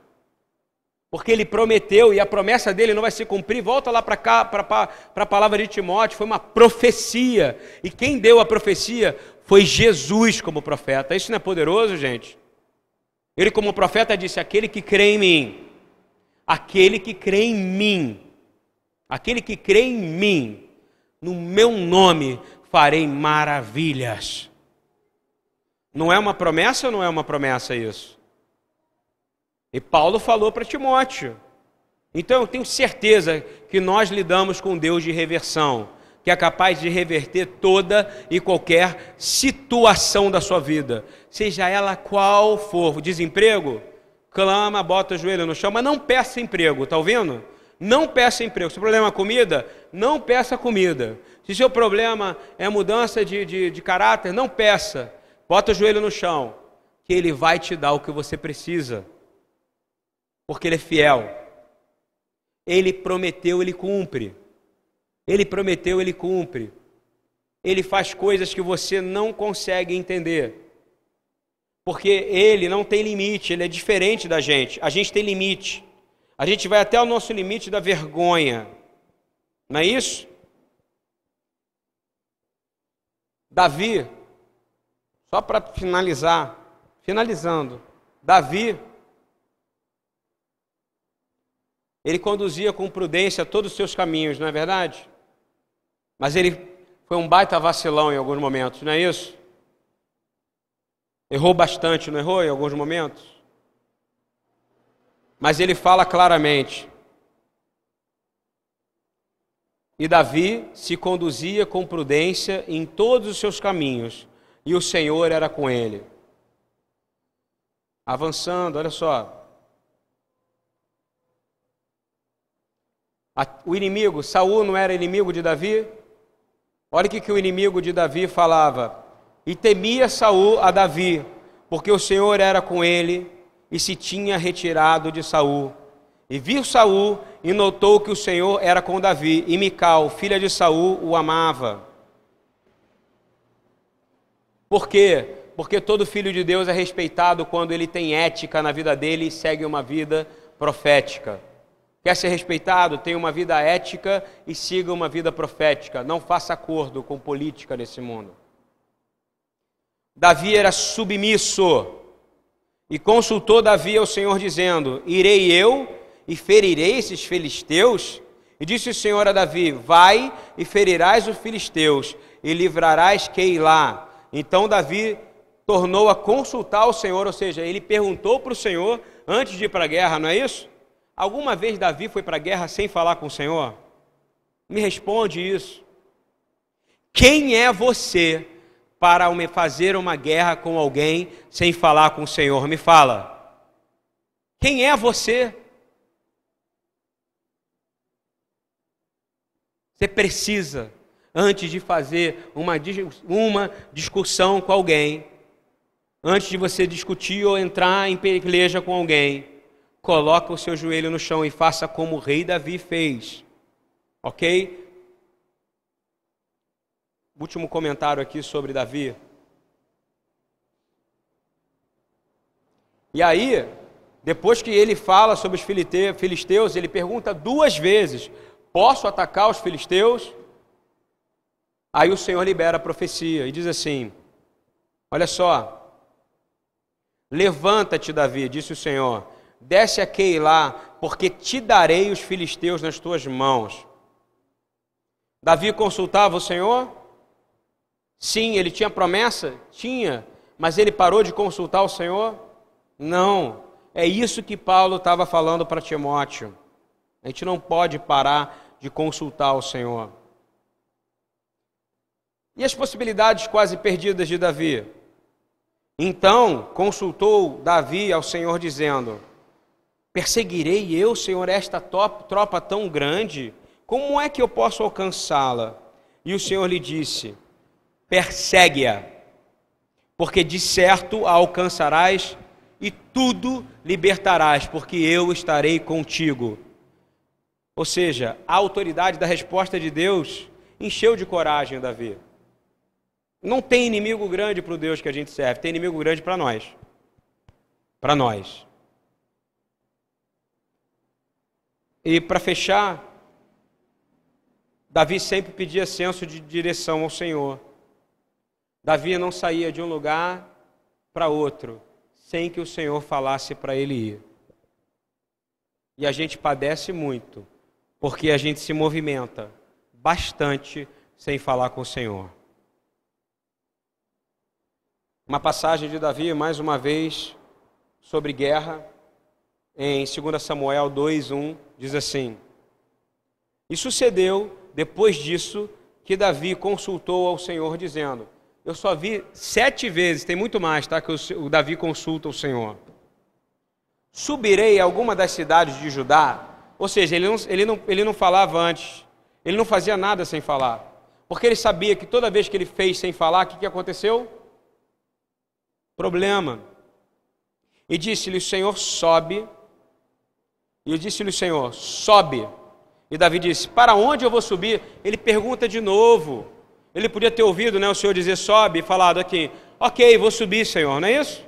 Porque ele prometeu e a promessa dele não vai se cumprir. Volta lá para cá, para a palavra de Timóteo, foi uma profecia. E quem deu a profecia foi Jesus como profeta. Isso não é poderoso, gente? Ele, como profeta, disse: Aquele que crê em mim, aquele que crê em mim, aquele que crê em mim, no meu nome, farei maravilhas. Não é uma promessa ou não é uma promessa isso? E Paulo falou para Timóteo. Então eu tenho certeza que nós lidamos com Deus de reversão, que é capaz de reverter toda e qualquer situação da sua vida, seja ela qual for. Desemprego? Clama, bota o joelho no chão, mas não peça emprego, tá ouvindo? Não peça emprego. Se o problema é comida, não peça comida. Se seu problema é mudança de, de, de caráter, não peça. Bota o joelho no chão, que Ele vai te dar o que você precisa. Porque Ele é fiel. Ele prometeu, Ele cumpre. Ele prometeu, Ele cumpre. Ele faz coisas que você não consegue entender. Porque Ele não tem limite, Ele é diferente da gente. A gente tem limite. A gente vai até o nosso limite da vergonha. Não é isso? Davi, só para finalizar, finalizando, Davi, ele conduzia com prudência todos os seus caminhos, não é verdade? Mas ele foi um baita vacilão em alguns momentos, não é isso? Errou bastante, não errou em alguns momentos? Mas ele fala claramente: E Davi se conduzia com prudência em todos os seus caminhos, e o Senhor era com ele. Avançando, olha só. O inimigo, Saul não era inimigo de Davi? Olha o que, que o inimigo de Davi falava. E temia Saul a Davi, porque o Senhor era com ele e se tinha retirado de Saul. E viu Saul e notou que o Senhor era com Davi, e Mical, filha de Saul, o amava. Por quê? Porque todo filho de Deus é respeitado quando ele tem ética na vida dele e segue uma vida profética. Quer ser respeitado? Tenha uma vida ética e siga uma vida profética. Não faça acordo com política nesse mundo. Davi era submisso e consultou Davi ao Senhor, dizendo: Irei eu e ferirei esses filisteus? E disse o Senhor a Davi: Vai e ferirás os filisteus, e livrarás Keilá. Então Davi tornou a consultar o Senhor, ou seja, ele perguntou para o Senhor antes de ir para a guerra, não é isso? Alguma vez Davi foi para a guerra sem falar com o Senhor? Me responde isso. Quem é você para fazer uma guerra com alguém sem falar com o Senhor? Me fala. Quem é você? Você precisa, antes de fazer uma, uma discussão com alguém, antes de você discutir ou entrar em peleja com alguém, coloca o seu joelho no chão e faça como o rei Davi fez. Ok? Último comentário aqui sobre Davi. E aí, depois que ele fala sobre os filisteus, ele pergunta duas vezes: Posso atacar os filisteus? Aí o Senhor libera a profecia e diz assim: Olha só, levanta-te, Davi, disse o Senhor, desce a Keilá, porque te darei os filisteus nas tuas mãos. Davi consultava o Senhor? Sim, ele tinha promessa? Tinha, mas ele parou de consultar o Senhor? Não. É isso que Paulo estava falando para Timóteo. A gente não pode parar de consultar o Senhor. E as possibilidades quase perdidas de Davi? Então consultou Davi ao Senhor, dizendo: Perseguirei eu, Senhor, esta tropa tão grande? Como é que eu posso alcançá-la? E o Senhor lhe disse: Persegue-a, porque de certo a alcançarás e tudo libertarás, porque eu estarei contigo. Ou seja, a autoridade da resposta de Deus encheu de coragem Davi. Não tem inimigo grande para o Deus que a gente serve, tem inimigo grande para nós. Para nós. E para fechar, Davi sempre pedia senso de direção ao Senhor. Davi não saía de um lugar para outro sem que o Senhor falasse para ele ir. E a gente padece muito porque a gente se movimenta bastante sem falar com o Senhor. Uma passagem de Davi, mais uma vez, sobre guerra, em 2 Samuel 2:1, diz assim: E sucedeu depois disso que Davi consultou ao Senhor, dizendo: Eu só vi sete vezes, tem muito mais, tá? Que o Davi consulta o Senhor. Subirei a alguma das cidades de Judá ou seja, ele não, ele, não, ele não falava antes, ele não fazia nada sem falar. Porque ele sabia que toda vez que ele fez sem falar, o que, que aconteceu? Problema. E disse-lhe o Senhor, sobe. E disse-lhe o Senhor, sobe. E Davi disse, para onde eu vou subir? Ele pergunta de novo. Ele podia ter ouvido né, o Senhor dizer, sobe, e falado aqui, ok, vou subir, Senhor, não é isso?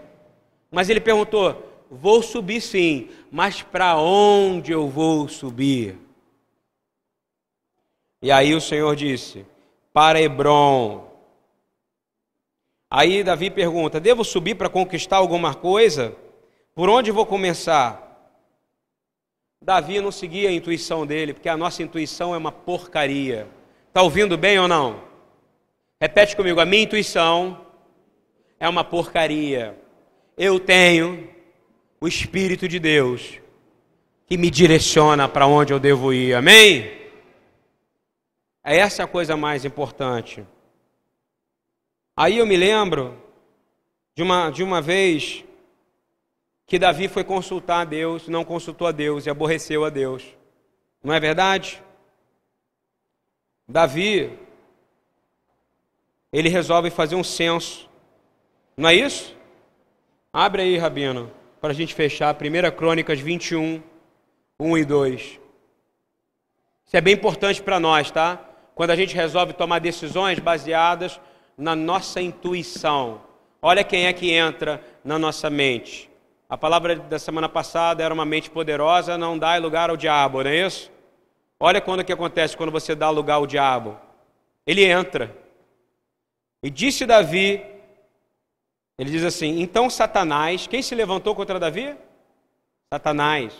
Mas ele perguntou, Vou subir sim, mas para onde eu vou subir? E aí o Senhor disse: Para Hebron. Aí Davi pergunta: Devo subir para conquistar alguma coisa? Por onde vou começar? Davi não seguia a intuição dele, porque a nossa intuição é uma porcaria. Está ouvindo bem ou não? Repete comigo: a minha intuição é uma porcaria. Eu tenho o Espírito de Deus que me direciona para onde eu devo ir. Amém? É essa a coisa mais importante. Aí eu me lembro de uma, de uma vez que Davi foi consultar a Deus, não consultou a Deus e aborreceu a Deus. Não é verdade? Davi, ele resolve fazer um censo. Não é isso? Abre aí, Rabino para a gente fechar, 1 Crônicas 21, 1 e 2. Isso é bem importante para nós, tá? Quando a gente resolve tomar decisões baseadas na nossa intuição. Olha quem é que entra na nossa mente. A palavra da semana passada era uma mente poderosa, não dá lugar ao diabo, não é isso? Olha quando que acontece quando você dá lugar ao diabo. Ele entra. E disse Davi ele diz assim: então Satanás, quem se levantou contra Davi? Satanás.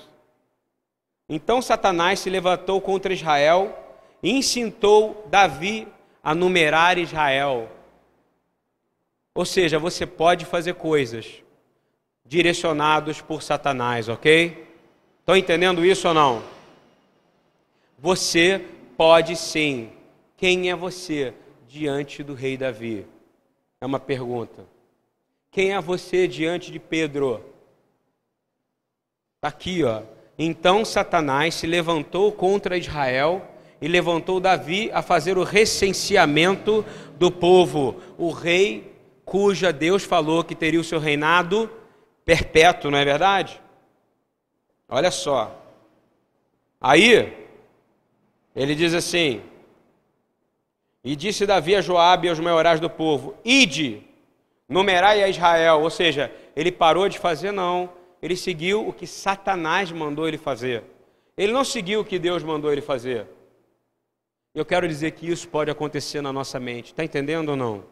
Então Satanás se levantou contra Israel e incitou Davi a numerar Israel. Ou seja, você pode fazer coisas direcionados por Satanás, ok? Estão entendendo isso ou não? Você pode sim. Quem é você diante do rei Davi? É uma pergunta. Quem é você diante de Pedro? Está aqui, ó. Então Satanás se levantou contra Israel e levantou Davi a fazer o recenseamento do povo, o rei cuja Deus falou que teria o seu reinado perpétuo, não é verdade? Olha só. Aí, ele diz assim: E disse Davi a Joabe e aos maiorais do povo: Ide, numerai a Israel. Ou seja, ele parou de fazer, não. Ele seguiu o que Satanás mandou ele fazer. Ele não seguiu o que Deus mandou ele fazer. Eu quero dizer que isso pode acontecer na nossa mente. Está entendendo ou não?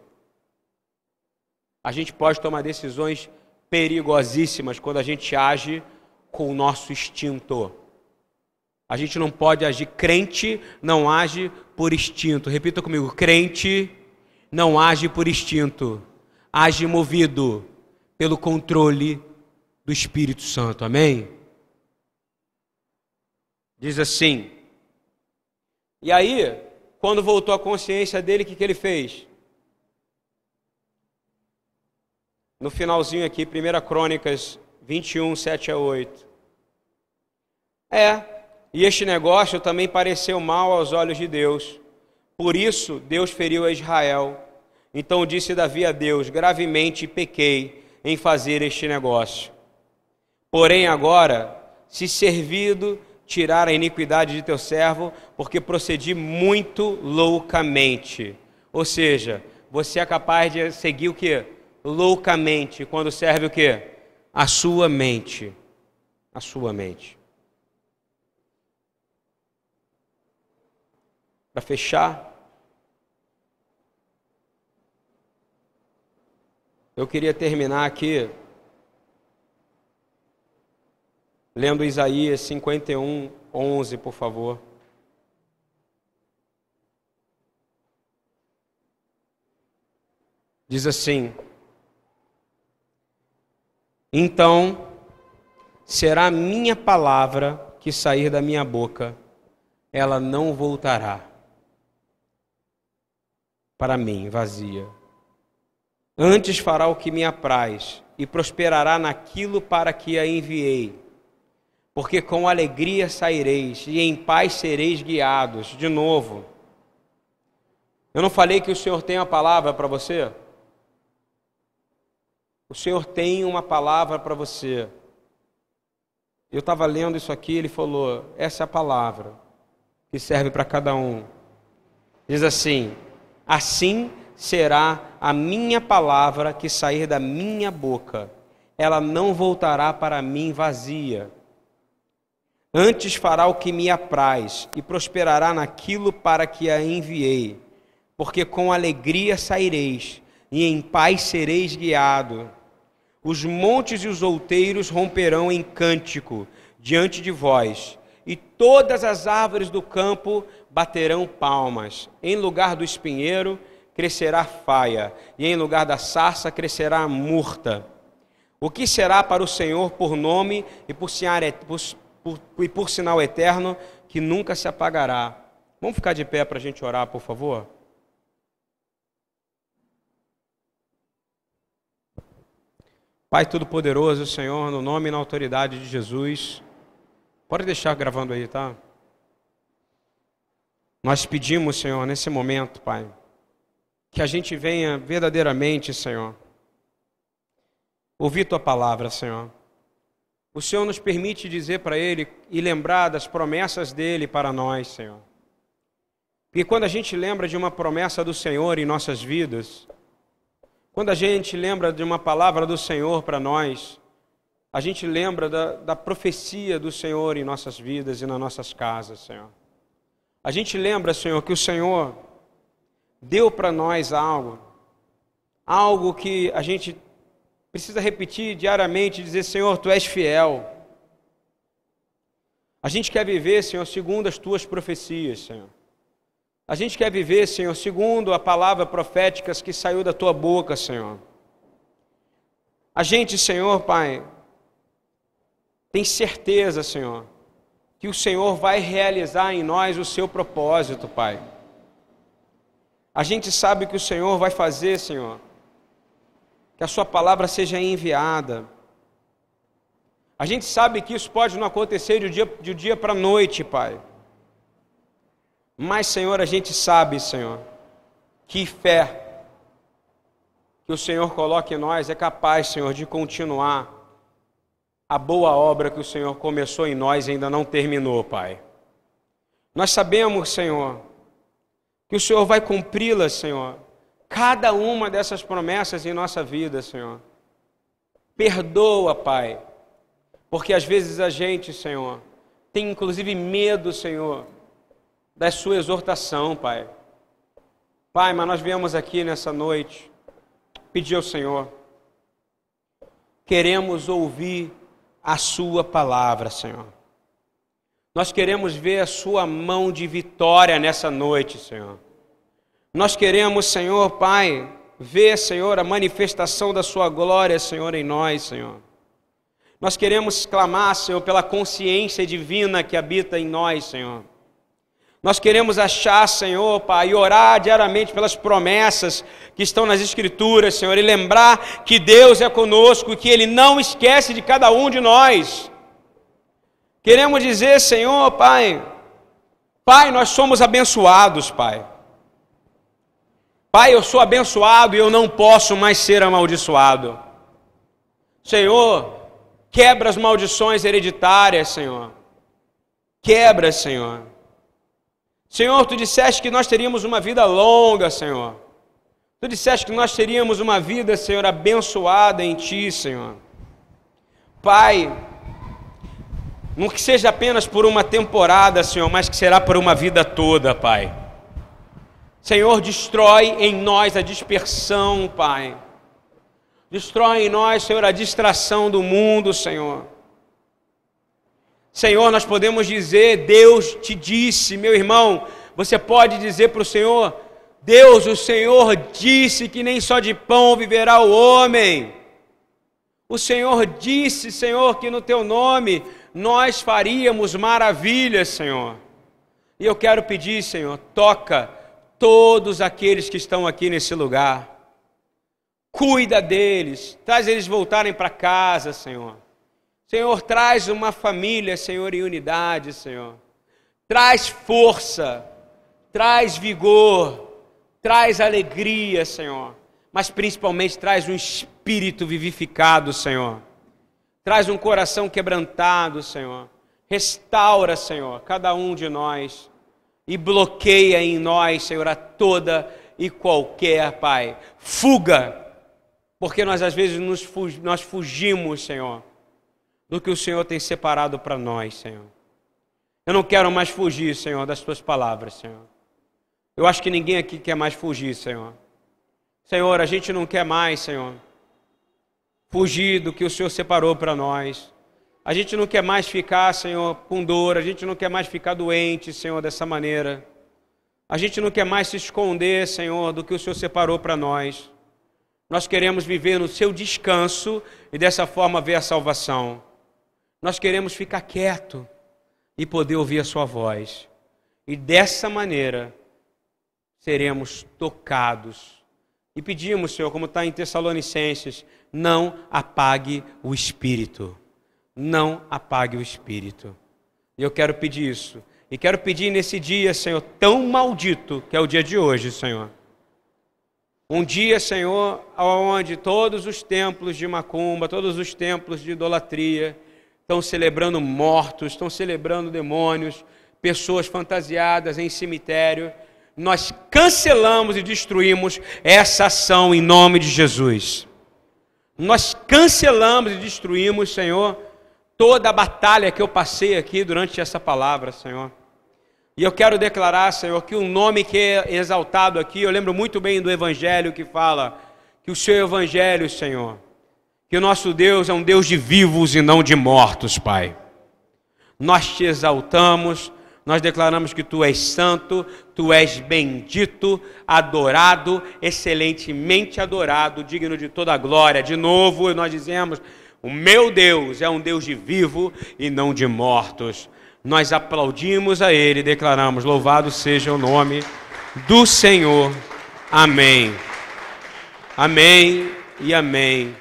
A gente pode tomar decisões perigosíssimas quando a gente age com o nosso instinto. A gente não pode agir. Crente não age por instinto. Repita comigo: crente não age por instinto, age movido pelo controle do Espírito Santo. Amém? Diz assim. E aí, quando voltou a consciência dele, o que, que ele fez? no finalzinho aqui, 1 Crônicas 21, 7 a 8. É, e este negócio também pareceu mal aos olhos de Deus. Por isso, Deus feriu a Israel. Então disse Davi a Deus: Gravemente pequei em fazer este negócio. Porém, agora, se servido, tirar a iniquidade de teu servo, porque procedi muito loucamente. Ou seja, você é capaz de seguir o que? loucamente quando serve o que? A sua mente. A sua mente. Para fechar, eu queria terminar aqui lendo Isaías 51, 11, por favor. Diz assim: então será minha palavra que sair da minha boca, ela não voltará para mim vazia. Antes fará o que me apraz e prosperará naquilo para que a enviei. Porque com alegria saireis e em paz sereis guiados. De novo. Eu não falei que o Senhor tem a palavra para você? O Senhor tem uma palavra para você. Eu estava lendo isso aqui, ele falou: essa é a palavra que serve para cada um. Diz assim: assim será a minha palavra que sair da minha boca, ela não voltará para mim vazia. Antes fará o que me apraz e prosperará naquilo para que a enviei, porque com alegria saireis e em paz sereis guiado. Os montes e os outeiros romperão em cântico diante de vós, e todas as árvores do campo baterão palmas. Em lugar do espinheiro crescerá faia, e em lugar da sarça crescerá a murta. O que será para o Senhor por nome e por, por, por, e por sinal eterno que nunca se apagará? Vamos ficar de pé para a gente orar, por favor? Pai Todo-Poderoso, Senhor, no nome e na autoridade de Jesus, pode deixar gravando aí, tá? Nós pedimos, Senhor, nesse momento, Pai, que a gente venha verdadeiramente, Senhor, ouvir Tua palavra, Senhor. O Senhor nos permite dizer para Ele e lembrar das promessas dele para nós, Senhor. Porque quando a gente lembra de uma promessa do Senhor em nossas vidas, quando a gente lembra de uma palavra do Senhor para nós, a gente lembra da, da, profecia do Senhor em nossas vidas e nas nossas casas, Senhor. A gente lembra, Senhor, que o Senhor deu para nós algo, algo que a gente precisa repetir diariamente, dizer, Senhor, Tu és fiel. A gente quer viver, Senhor, segundo as tuas profecias, Senhor. A gente quer viver, Senhor, segundo a palavra profética que saiu da tua boca, Senhor. A gente, Senhor, Pai, tem certeza, Senhor, que o Senhor vai realizar em nós o seu propósito, Pai. A gente sabe que o Senhor vai fazer, Senhor, que a Sua palavra seja enviada. A gente sabe que isso pode não acontecer de dia, de dia para noite, Pai. Mas, Senhor, a gente sabe, Senhor, que fé que o Senhor coloca em nós é capaz, Senhor, de continuar a boa obra que o Senhor começou em nós e ainda não terminou, Pai. Nós sabemos, Senhor, que o Senhor vai cumpri-la, Senhor, cada uma dessas promessas em nossa vida, Senhor. Perdoa, Pai, porque às vezes a gente, Senhor, tem inclusive medo, Senhor, da Sua exortação, Pai. Pai, mas nós viemos aqui nessa noite pedir ao Senhor, queremos ouvir a Sua palavra, Senhor. Nós queremos ver a Sua mão de vitória nessa noite, Senhor. Nós queremos, Senhor, Pai, ver, Senhor, a manifestação da Sua glória, Senhor, em nós, Senhor. Nós queremos clamar, Senhor, pela consciência divina que habita em nós, Senhor. Nós queremos achar, Senhor, Pai, e orar diariamente pelas promessas que estão nas Escrituras, Senhor, e lembrar que Deus é conosco e que Ele não esquece de cada um de nós. Queremos dizer, Senhor, Pai, Pai, nós somos abençoados, Pai. Pai, eu sou abençoado e eu não posso mais ser amaldiçoado. Senhor, quebra as maldições hereditárias, Senhor. Quebra, Senhor. Senhor, tu disseste que nós teríamos uma vida longa, Senhor. Tu disseste que nós teríamos uma vida, Senhor, abençoada em Ti, Senhor. Pai, não que seja apenas por uma temporada, Senhor, mas que será por uma vida toda, Pai. Senhor, destrói em nós a dispersão, Pai. Destrói em nós, Senhor, a distração do mundo, Senhor. Senhor, nós podemos dizer, Deus te disse, meu irmão, você pode dizer para o Senhor, Deus, o Senhor disse que nem só de pão viverá o homem. O Senhor disse, Senhor, que no teu nome nós faríamos maravilhas, Senhor. E eu quero pedir, Senhor, toca todos aqueles que estão aqui nesse lugar. Cuida deles, traz eles voltarem para casa, Senhor. Senhor, traz uma família, Senhor, em unidade, Senhor. Traz força, traz vigor, traz alegria, Senhor. Mas principalmente traz um espírito vivificado, Senhor. Traz um coração quebrantado, Senhor. Restaura, Senhor, cada um de nós. E bloqueia em nós, Senhor, a toda e qualquer, Pai, fuga. Porque nós às vezes nos, nós fugimos, Senhor do que o Senhor tem separado para nós, Senhor. Eu não quero mais fugir, Senhor, das tuas palavras, Senhor. Eu acho que ninguém aqui quer mais fugir, Senhor. Senhor, a gente não quer mais, Senhor, fugir do que o Senhor separou para nós. A gente não quer mais ficar, Senhor, com dor, a gente não quer mais ficar doente, Senhor, dessa maneira. A gente não quer mais se esconder, Senhor, do que o Senhor separou para nós. Nós queremos viver no seu descanso e dessa forma ver a salvação. Nós queremos ficar quieto e poder ouvir a sua voz. E dessa maneira seremos tocados. E pedimos, Senhor, como está em Tessalonicenses, não apague o espírito. Não apague o espírito. E eu quero pedir isso. E quero pedir nesse dia, Senhor, tão maldito que é o dia de hoje, Senhor. Um dia, Senhor, onde todos os templos de macumba, todos os templos de idolatria, estão celebrando mortos, estão celebrando demônios, pessoas fantasiadas em cemitério. Nós cancelamos e destruímos essa ação em nome de Jesus. Nós cancelamos e destruímos, Senhor, toda a batalha que eu passei aqui durante essa palavra, Senhor. E eu quero declarar, Senhor, que o nome que é exaltado aqui, eu lembro muito bem do Evangelho que fala que o seu Evangelho, Senhor, que o nosso Deus é um Deus de vivos e não de mortos, Pai. nós te exaltamos, nós declaramos que tu és santo, tu és bendito, adorado, excelentemente adorado, digno de toda a glória. De novo, nós dizemos: o meu Deus é um Deus de vivo e não de mortos. Nós aplaudimos a Ele e declaramos: louvado seja o nome do Senhor. Amém. Amém e amém.